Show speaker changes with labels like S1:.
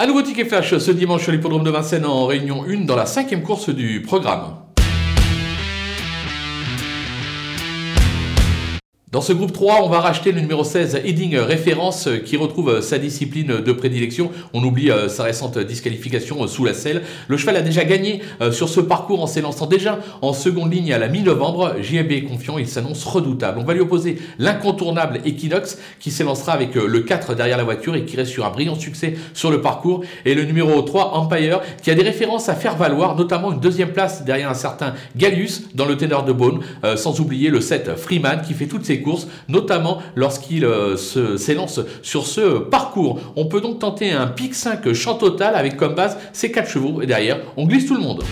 S1: À nouveau ticket flash ce dimanche sur l'hippodrome de Vincennes en réunion 1 dans la cinquième course du programme. Dans ce groupe 3, on va racheter le numéro 16, Heading Référence, qui retrouve sa discipline de prédilection. On oublie euh, sa récente disqualification euh, sous la selle. Le cheval a déjà gagné euh, sur ce parcours en s'élançant déjà en seconde ligne à la mi-novembre. JB est confiant, il s'annonce redoutable. On va lui opposer l'incontournable Equinox, qui s'élancera avec le 4 derrière la voiture et qui reste sur un brillant succès sur le parcours. Et le numéro 3, Empire, qui a des références à faire valoir, notamment une deuxième place derrière un certain Gallius dans le ténor de Beaune, sans oublier le 7, Freeman, qui fait toutes ses courses, notamment lorsqu'il euh, s'élance sur ce parcours. On peut donc tenter un pic 5 champ total avec comme base ces 4 chevaux et derrière on glisse tout le monde.